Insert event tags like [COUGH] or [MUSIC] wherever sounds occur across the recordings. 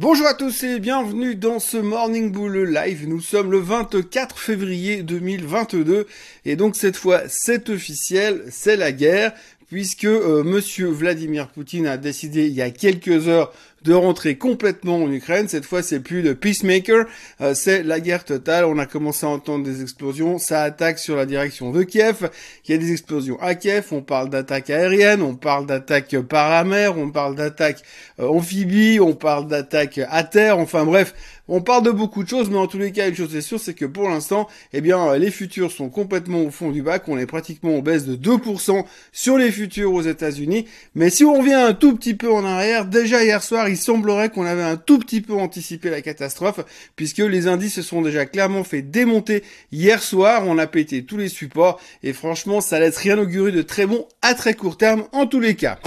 Bonjour à tous et bienvenue dans ce Morning Bull Live. Nous sommes le 24 février 2022 et donc cette fois c'est officiel, c'est la guerre puisque euh, monsieur Vladimir Poutine a décidé il y a quelques heures de rentrer complètement en Ukraine. Cette fois, c'est plus le peacemaker, euh, c'est la guerre totale. On a commencé à entendre des explosions. Ça attaque sur la direction de Kiev. Il y a des explosions à Kiev. On parle d'attaques aériennes, on parle d'attaques par la mer, on parle d'attaques euh, amphibies, on parle d'attaques à terre. Enfin bref, on parle de beaucoup de choses, mais en tous les cas, une chose est sûre, c'est que pour l'instant, eh bien, les futurs sont complètement au fond du bac. On est pratiquement en baisse de 2% sur les futurs aux États-Unis. Mais si on revient un tout petit peu en arrière, déjà hier soir, il semblerait qu'on avait un tout petit peu anticipé la catastrophe, puisque les indices se sont déjà clairement fait démonter hier soir. On a pété tous les supports, et franchement, ça laisse rien augurer de très bon à très court terme en tous les cas.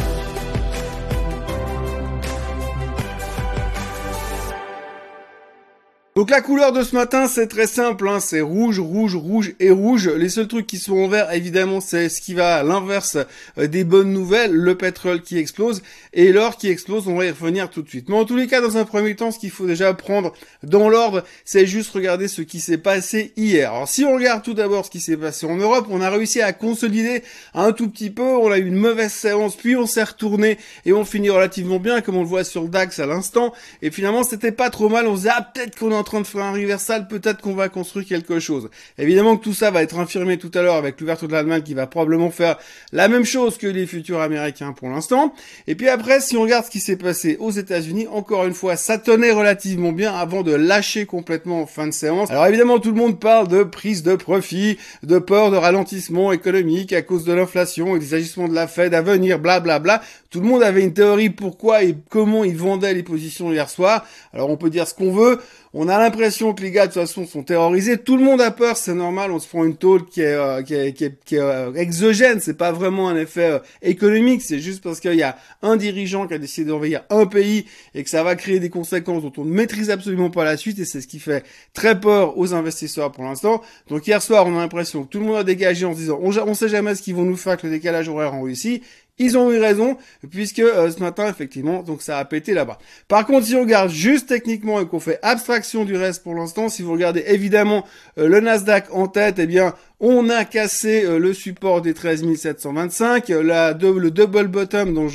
Donc la couleur de ce matin, c'est très simple, hein, c'est rouge, rouge, rouge et rouge. Les seuls trucs qui sont en vert, évidemment, c'est ce qui va à l'inverse euh, des bonnes nouvelles, le pétrole qui explose et l'or qui explose, on va y revenir tout de suite. Mais en tous les cas, dans un premier temps, ce qu'il faut déjà prendre dans l'ordre, c'est juste regarder ce qui s'est passé hier. Alors si on regarde tout d'abord ce qui s'est passé en Europe, on a réussi à consolider un tout petit peu, on a eu une mauvaise séance, puis on s'est retourné et on finit relativement bien, comme on le voit sur le DAX à l'instant. Et finalement, c'était pas trop mal, on se disait, ah, peut-être qu'on a en train de faire un reversal, peut-être qu'on va construire quelque chose. Évidemment que tout ça va être infirmé tout à l'heure avec l'ouverture de l'Allemagne qui va probablement faire la même chose que les futurs américains pour l'instant. Et puis après, si on regarde ce qui s'est passé aux États-Unis, encore une fois, ça tenait relativement bien avant de lâcher complètement en fin de séance. Alors évidemment, tout le monde parle de prise de profit, de peur de ralentissement économique à cause de l'inflation et des agissements de la Fed à venir, blablabla. Bla, bla. Tout le monde avait une théorie pourquoi et comment ils vendaient les positions hier soir. Alors on peut dire ce qu'on veut. On a l'impression que les gars de toute façon sont terrorisés. Tout le monde a peur, c'est normal. On se prend une tôle qui est euh, qui est, euh, exogène. C'est pas vraiment un effet euh, économique. C'est juste parce qu'il y a un dirigeant qui a décidé d'envahir un pays et que ça va créer des conséquences dont on ne maîtrise absolument pas la suite. Et c'est ce qui fait très peur aux investisseurs pour l'instant. Donc hier soir, on a l'impression que tout le monde a dégagé en se disant on, on sait jamais ce qu'ils vont nous faire que le décalage horaire en Russie. Ils ont eu raison, puisque euh, ce matin, effectivement, donc ça a pété là-bas. Par contre, si on regarde juste techniquement et qu'on fait abstraction du reste pour l'instant, si vous regardez évidemment euh, le Nasdaq en tête, eh bien, on a cassé euh, le support des 13 725, euh, la, le double bottom dont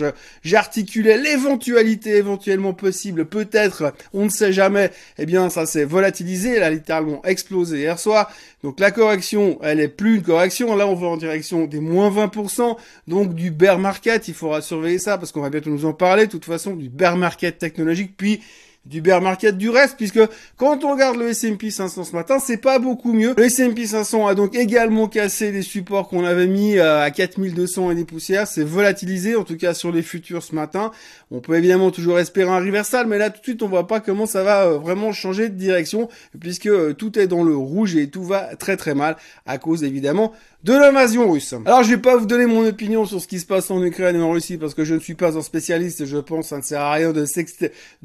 j'articulais l'éventualité éventuellement possible, peut-être, on ne sait jamais, eh bien ça s'est volatilisé, elle a littéralement explosé hier soir. Donc la correction, elle est plus une correction, là on va en direction des moins 20%, donc du bear market, il faudra surveiller ça parce qu'on va bientôt nous en parler, de toute façon, du bear market technologique, puis du bear market du reste, puisque quand on regarde le S&P 500 ce matin, c'est pas beaucoup mieux. Le S&P 500 a donc également cassé les supports qu'on avait mis euh, à 4200 et des poussières. C'est volatilisé, en tout cas sur les futurs ce matin. On peut évidemment toujours espérer un reversal, mais là tout de suite on voit pas comment ça va euh, vraiment changer de direction, puisque euh, tout est dans le rouge et tout va très très mal à cause évidemment de l'invasion russe. Alors je vais pas vous donner mon opinion sur ce qui se passe en Ukraine et en Russie parce que je ne suis pas un spécialiste et je pense que ça ne sert à rien de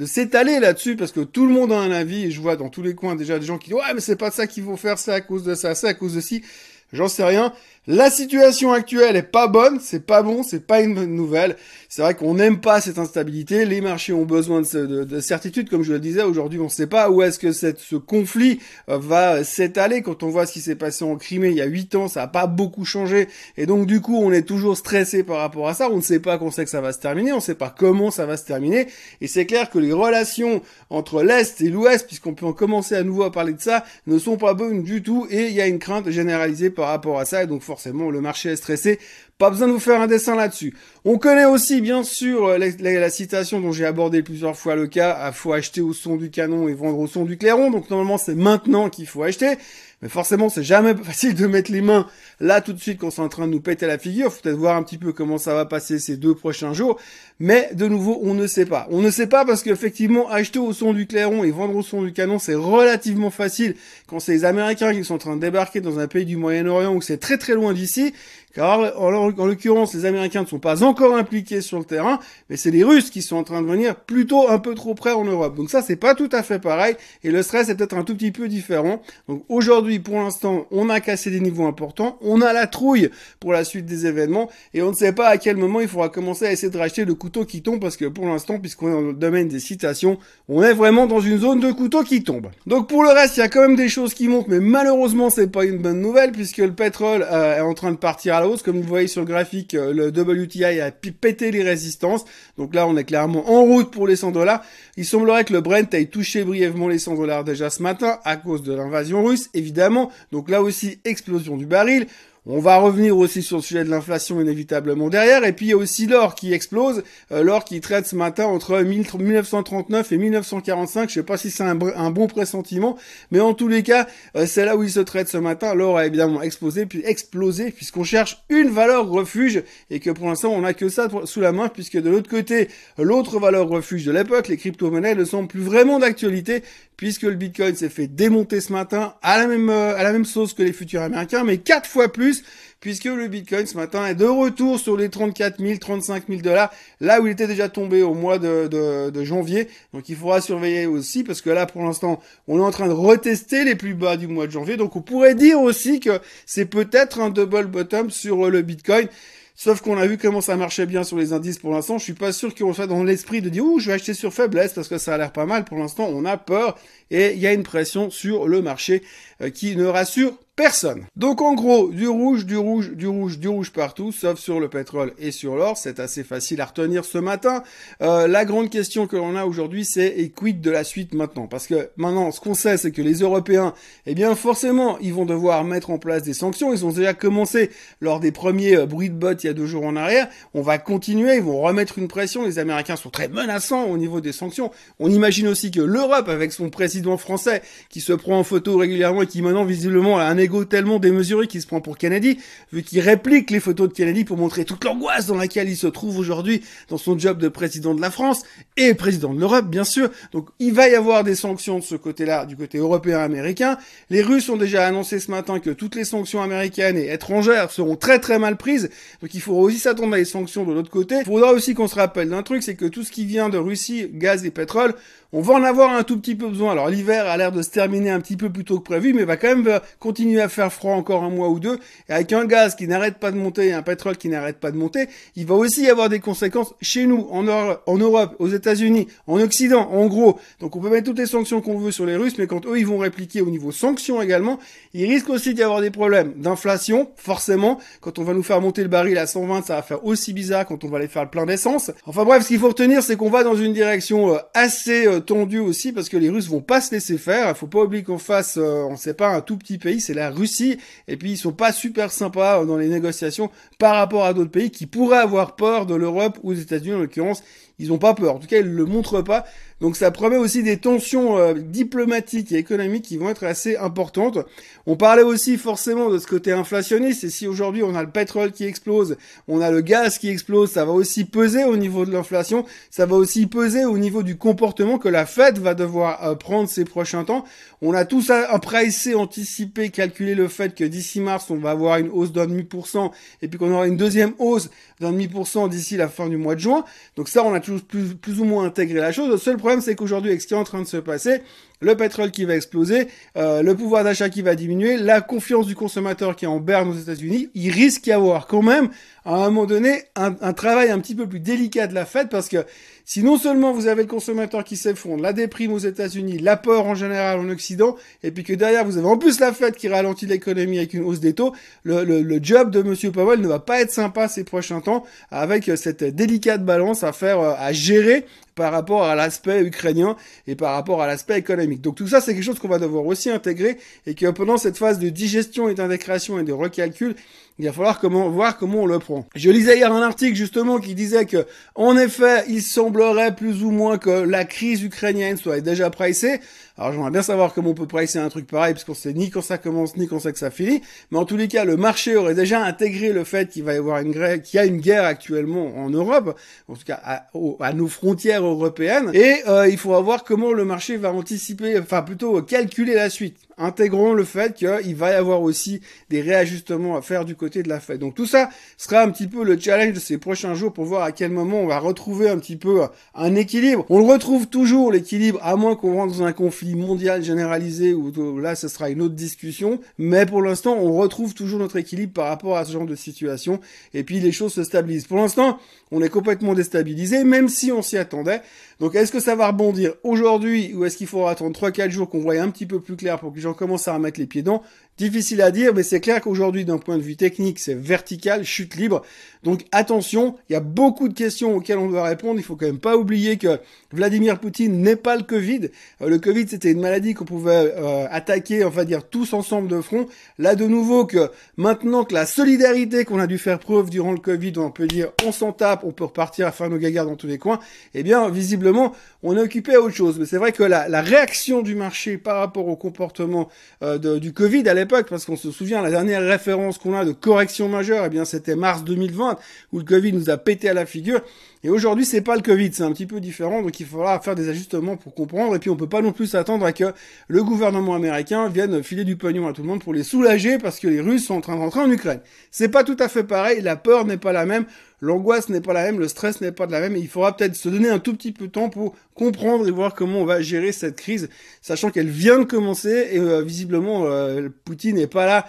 s'étaler là-dessus parce que tout le monde a un avis et je vois dans tous les coins déjà des gens qui disent ouais mais c'est pas ça qu'il faut faire, c'est à cause de ça, c'est à cause de ci. J'en sais rien. La situation actuelle est pas bonne, c'est pas bon, c'est pas une bonne nouvelle. C'est vrai qu'on n'aime pas cette instabilité. Les marchés ont besoin de, de, certitude, comme je le disais. Aujourd'hui, on ne sait pas où est-ce que ce conflit euh, va s'étaler. Quand on voit ce qui s'est passé en Crimée il y a huit ans, ça n'a pas beaucoup changé. Et donc, du coup, on est toujours stressé par rapport à ça. On ne sait pas qu'on sait que ça va se terminer. On ne sait pas comment ça va se terminer. Et c'est clair que les relations entre l'Est et l'Ouest, puisqu'on peut en commencer à nouveau à parler de ça, ne sont pas bonnes du tout. Et il y a une crainte généralisée par rapport à ça. Forcément le marché est stressé. Pas besoin de vous faire un dessin là-dessus. On connaît aussi bien sûr euh, la, citation dont j'ai abordé plusieurs fois le cas, il faut acheter au son du canon et vendre au son du clairon. Donc normalement c'est maintenant qu'il faut acheter. Mais forcément, c'est jamais [LAUGHS] facile de mettre les mains là tout de suite quand c'est en train de nous péter la figure. Faut peut-être voir un petit peu comment ça va passer ces deux prochains jours. Mais de nouveau, on ne sait pas. On ne sait pas parce qu'effectivement, acheter au son du clairon et vendre au son du canon, c'est relativement facile quand c'est les Américains qui sont en train de débarquer dans un pays du Moyen-Orient où c'est très très loin d'ici. Car en, l'occurrence, les Américains ne sont pas encore impliqués sur le terrain, mais c'est les Russes qui sont en train de venir plutôt un peu trop près en Europe. Donc ça, c'est pas tout à fait pareil, et le stress est peut-être un tout petit peu différent. Donc aujourd'hui, pour l'instant, on a cassé des niveaux importants, on a la trouille pour la suite des événements, et on ne sait pas à quel moment il faudra commencer à essayer de racheter le couteau qui tombe, parce que pour l'instant, puisqu'on est dans le domaine des citations, on est vraiment dans une zone de couteau qui tombe. Donc pour le reste, il y a quand même des choses qui montent, mais malheureusement, c'est pas une bonne nouvelle, puisque le pétrole euh, est en train de partir à comme vous voyez sur le graphique, euh, le WTI a pété les résistances, donc là, on est clairement en route pour les 100 dollars. Il semblerait que le Brent ait touché brièvement les 100 dollars déjà ce matin, à cause de l'invasion russe, évidemment, donc là aussi, explosion du baril. On va revenir aussi sur le sujet de l'inflation inévitablement derrière. Et puis il y a aussi l'or qui explose. Euh, l'or qui traite ce matin entre 1939 et 1945. Je sais pas si c'est un, bon pressentiment, mais en tous les cas, euh, c'est là où il se traite ce matin. L'or a évidemment explosé, puis explosé, puisqu'on cherche une valeur refuge et que pour l'instant on n'a que ça sous la main, puisque de l'autre côté, l'autre valeur refuge de l'époque, les crypto-monnaies ne sont plus vraiment d'actualité, puisque le Bitcoin s'est fait démonter ce matin à la même euh, à la même sauce que les futurs américains, mais quatre fois plus puisque le Bitcoin ce matin est de retour sur les 34 000, 35 000 dollars, là où il était déjà tombé au mois de, janvier. Donc il faudra surveiller aussi, parce que là pour l'instant, on est en train de retester les plus bas du mois de janvier. Donc on pourrait dire aussi que c'est peut-être un double bottom sur le Bitcoin. Sauf qu'on a vu comment ça marchait bien sur les indices pour l'instant. Je suis pas sûr qu'on soit dans l'esprit de dire, ouh, je vais acheter sur faiblesse parce que ça a l'air pas mal. Pour l'instant, on a peur et il y a une pression sur le marché euh, qui ne rassure personne. Donc en gros, du rouge, du rouge, du rouge, du rouge partout, sauf sur le pétrole et sur l'or. C'est assez facile à retenir ce matin. Euh, la grande question que l'on a aujourd'hui, c'est et quid de la suite maintenant? Parce que maintenant, ce qu'on sait, c'est que les Européens, eh bien forcément, ils vont devoir mettre en place des sanctions. Ils ont déjà commencé lors des premiers euh, bruits de bottes il y a deux jours en arrière. On va continuer, ils vont remettre une pression. Les Américains sont très menaçants au niveau des sanctions. On imagine aussi que l'Europe, avec son président français, qui se prend en photo régulièrement et qui maintenant visiblement a un ego tellement démesuré qu'il se prend pour Kennedy, vu qu'il réplique les photos de Kennedy pour montrer toute l'angoisse dans laquelle il se trouve aujourd'hui dans son job de président de la France et président de l'Europe, bien sûr. Donc il va y avoir des sanctions de ce côté-là, du côté européen-américain. Les Russes ont déjà annoncé ce matin que toutes les sanctions américaines et étrangères seront très très mal prises. Donc il faudra aussi s'attendre à des sanctions de l'autre côté. Il faudra aussi qu'on se rappelle d'un truc, c'est que tout ce qui vient de Russie, gaz et pétrole, on va en avoir un tout petit peu besoin. Alors l'hiver a l'air de se terminer un petit peu plus tôt que prévu, mais va quand même continuer à faire froid encore un mois ou deux. Et avec un gaz qui n'arrête pas de monter et un pétrole qui n'arrête pas de monter, il va aussi y avoir des conséquences chez nous, en, en Europe, aux États-Unis, en Occident, en gros. Donc on peut mettre toutes les sanctions qu'on veut sur les Russes, mais quand eux ils vont répliquer au niveau sanctions également, il risque aussi d'y avoir des problèmes d'inflation, forcément. Quand on va nous faire monter le baril à 120, ça va faire aussi bizarre quand on va aller faire le plein d'essence. Enfin bref, ce qu'il faut retenir, c'est qu'on va dans une direction euh, assez euh, tendu aussi parce que les Russes vont pas se laisser faire. Il faut pas oublier qu'on fasse, euh, on sait pas, un tout petit pays, c'est la Russie. Et puis ils sont pas super sympas euh, dans les négociations par rapport à d'autres pays qui pourraient avoir peur de l'Europe ou des États-Unis en l'occurrence. Ils ont pas peur. En tout cas, ils le montrent pas. Donc ça promet aussi des tensions euh, diplomatiques et économiques qui vont être assez importantes. On parlait aussi forcément de ce côté inflationniste. Et si aujourd'hui on a le pétrole qui explose, on a le gaz qui explose, ça va aussi peser au niveau de l'inflation. Ça va aussi peser au niveau du comportement que la Fed va devoir euh, prendre ces prochains temps. On a tous un pricé, anticipé, calculé le fait que d'ici mars, on va avoir une hausse d'un demi pour cent et puis qu'on aura une deuxième hausse d'un demi pour cent d'ici la fin du mois de juin. Donc ça, on a toujours plus, ou moins intégré la chose. Le seul problème, c'est qu'aujourd'hui, avec ce qui est en train de se passer, le pétrole qui va exploser, euh, le pouvoir d'achat qui va diminuer, la confiance du consommateur qui est en berne aux États-Unis, il risque d'y avoir quand même, à un moment donné, un, un, travail un petit peu plus délicat de la fête parce que si non seulement vous avez le consommateur qui s'effondre, la déprime aux États-Unis, l'apport en général en Occident, et puis que derrière vous avez en plus la fête qui ralentit l'économie avec une hausse des taux, le, le, le job de Monsieur Powell ne va pas être sympa ces prochains temps avec cette délicate balance à faire, euh, à gérer par rapport à l'aspect ukrainien et par rapport à l'aspect économique. Donc tout ça, c'est quelque chose qu'on va devoir aussi intégrer et que pendant cette phase de digestion et d'indécréation et de recalcul, il va falloir comment, voir comment on le prend. Je lisais hier un article justement qui disait que, en effet, il semblerait plus ou moins que la crise ukrainienne soit déjà pricée. Alors j'aimerais bien savoir comment on peut pricer un truc pareil, parce qu'on sait ni quand ça commence, ni quand c'est que ça finit. Mais en tous les cas, le marché aurait déjà intégré le fait qu'il va y avoir une guerre, qu'il y a une guerre actuellement en Europe, en tout cas à, nos frontières européennes. Et euh, il faudra voir comment le marché va anticiper, enfin plutôt calculer la suite. Intégrons le fait qu'il va y avoir aussi des réajustements à faire du côté de la Fed. Donc tout ça sera un petit peu le challenge de ces prochains jours pour voir à quel moment on va retrouver un petit peu un équilibre. On retrouve toujours l'équilibre à moins qu'on rentre dans un conflit mondial généralisé où là ce sera une autre discussion, mais pour l'instant on retrouve toujours notre équilibre par rapport à ce genre de situation et puis les choses se stabilisent. Pour l'instant, on est complètement déstabilisé même si on s'y attendait. Donc est-ce que ça va rebondir aujourd'hui ou est-ce qu'il faudra attendre 3-4 jours qu'on voit un petit peu plus clair pour que les gens commencent à remettre les pieds dedans Difficile à dire, mais c'est clair qu'aujourd'hui, d'un point de vue technique, c'est vertical, chute libre. Donc attention, il y a beaucoup de questions auxquelles on doit répondre. Il faut quand même pas oublier que Vladimir Poutine n'est pas le Covid. Euh, le Covid, c'était une maladie qu'on pouvait euh, attaquer, on va dire, tous ensemble de front. Là, de nouveau, que maintenant que la solidarité qu'on a dû faire preuve durant le Covid, on peut dire, on s'en tape, on peut repartir à faire nos gagards dans tous les coins. Eh bien, visiblement, on est occupé à autre chose. Mais c'est vrai que la, réaction du marché par rapport au comportement euh, du Covid, parce qu'on se souvient, la dernière référence qu'on a de correction majeure, eh bien, c'était mars 2020, où le Covid nous a pété à la figure. Et aujourd'hui, c'est pas le Covid, c'est un petit peu différent, donc il faudra faire des ajustements pour comprendre. Et puis, on peut pas non plus s'attendre à que le gouvernement américain vienne filer du pognon à tout le monde pour les soulager parce que les Russes sont en train de rentrer en Ukraine. C'est pas tout à fait pareil, la peur n'est pas la même, l'angoisse n'est pas la même, le stress n'est pas de la même, il faudra peut-être se donner un tout petit peu de temps pour comprendre et voir comment on va gérer cette crise, sachant qu'elle vient de commencer et euh, visiblement euh, Poutine n'est pas là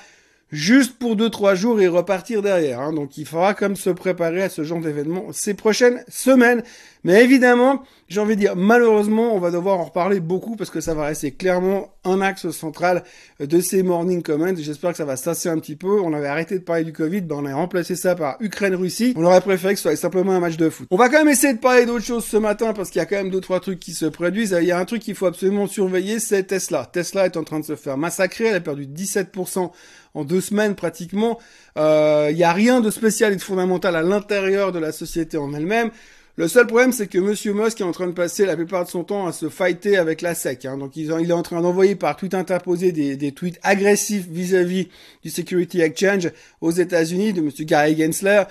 juste pour deux trois jours et repartir derrière. Hein. Donc il faudra comme se préparer à ce genre d'événement ces prochaines semaines. Mais évidemment, j'ai envie de dire, malheureusement, on va devoir en reparler beaucoup parce que ça va rester clairement un axe central de ces morning comments. J'espère que ça va se tasser un petit peu. On avait arrêté de parler du Covid, ben on a remplacé ça par Ukraine-Russie. On aurait préféré que ce soit simplement un match de foot. On va quand même essayer de parler d'autres choses ce matin parce qu'il y a quand même deux trois trucs qui se produisent. Il y a un truc qu'il faut absolument surveiller, c'est Tesla. Tesla est en train de se faire massacrer. Elle a perdu 17% en deux semaines pratiquement. Euh, il n'y a rien de spécial et de fondamental à l'intérieur de la société en elle-même. Le seul problème, c'est que Monsieur Musk est en train de passer la plupart de son temps à se fighter avec la SEC. Hein. Donc, il, est en train d'envoyer par tweet interposé des, des tweets agressifs vis-à-vis du Security Exchange aux États-Unis de Monsieur Gary Gensler.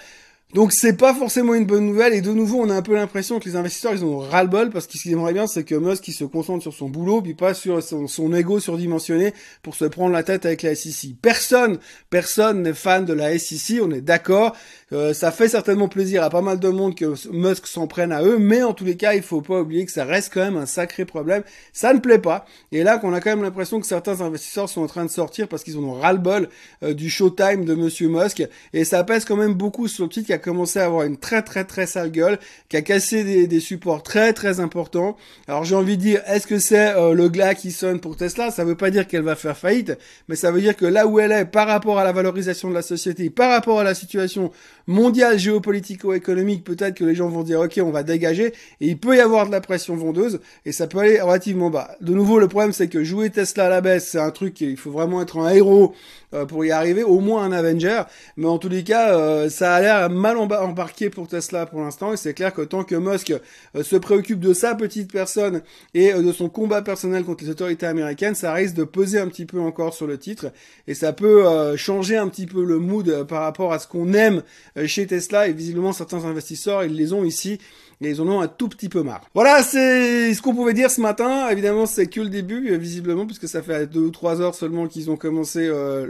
Donc c'est pas forcément une bonne nouvelle et de nouveau on a un peu l'impression que les investisseurs ils ont ras-le-bol parce qu'ils aimeraient bien c'est que Musk il se concentre sur son boulot puis pas sur son, son ego surdimensionné pour se prendre la tête avec la SEC. Personne, personne n'est fan de la SEC, on est d'accord. Euh, ça fait certainement plaisir à pas mal de monde que Musk s'en prenne à eux, mais en tous les cas il faut pas oublier que ça reste quand même un sacré problème. Ça ne plaît pas et là qu'on a quand même l'impression que certains investisseurs sont en train de sortir parce qu'ils ont ras-le-bol euh, du showtime de Monsieur Musk et ça pèse quand même beaucoup sur le titre commencé à avoir une très très très sale gueule, qui a cassé des, des supports très très importants. Alors j'ai envie de dire, est-ce que c'est euh, le glas qui sonne pour Tesla? Ça veut pas dire qu'elle va faire faillite, mais ça veut dire que là où elle est par rapport à la valorisation de la société, par rapport à la situation mondiale géopolitico-économique, peut-être que les gens vont dire ok on va dégager, et il peut y avoir de la pression vendeuse, et ça peut aller relativement bas. De nouveau le problème c'est que jouer Tesla à la baisse, c'est un truc, il faut vraiment être un héros euh, pour y arriver, au moins un Avenger. Mais en tous les cas, euh, ça a l'air mal embarqué pour Tesla pour l'instant. Et c'est clair que tant que Musk euh, se préoccupe de sa petite personne et de son combat personnel contre les autorités américaines, ça risque de peser un petit peu encore sur le titre. Et ça peut changer un petit peu le mood par rapport à ce qu'on aime chez Tesla. Et visiblement, certains investisseurs, ils les ont ici et ils en ont un tout petit peu marre. Voilà, c'est ce qu'on pouvait dire ce matin. Évidemment, c'est que le début, visiblement, puisque ça fait deux ou trois heures seulement qu'ils ont commencé euh,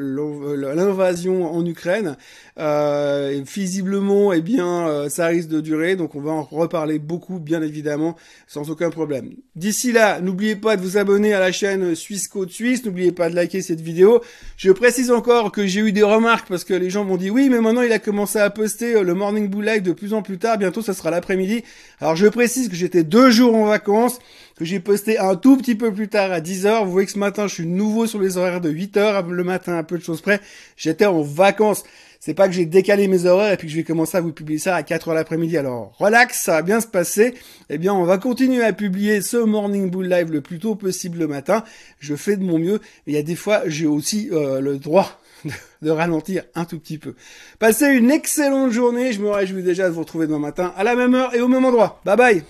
l'invasion en Ukraine. Euh, visiblement, eh bien, euh, ça risque de durer, donc on va en reparler beaucoup, bien évidemment, sans aucun problème. D'ici là, n'oubliez pas de vous abonner à la chaîne Suisse Côte Suisse. N'oubliez pas de liker cette vidéo. Je précise encore que j'ai eu des remarques parce que les gens m'ont dit oui, mais maintenant il a commencé à poster le Morning Bull Live de plus en plus tard. Bientôt, ça sera l'après-midi. Alors je précise que j'étais deux jours en vacances, que j'ai posté un tout petit peu plus tard à 10h. Vous voyez que ce matin, je suis nouveau sur les horaires de 8h le matin, un peu de choses près. J'étais en vacances. C'est pas que j'ai décalé mes horaires et puis que je vais commencer à vous publier ça à 4h l'après-midi. Alors, relax, ça va bien se passer. Eh bien, on va continuer à publier ce Morning Bull Live le plus tôt possible le matin. Je fais de mon mieux. Il y a des fois, j'ai aussi euh, le droit [LAUGHS] de ralentir un tout petit peu. Passez une excellente journée. Je me réjouis déjà de vous retrouver demain matin à la même heure et au même endroit. Bye bye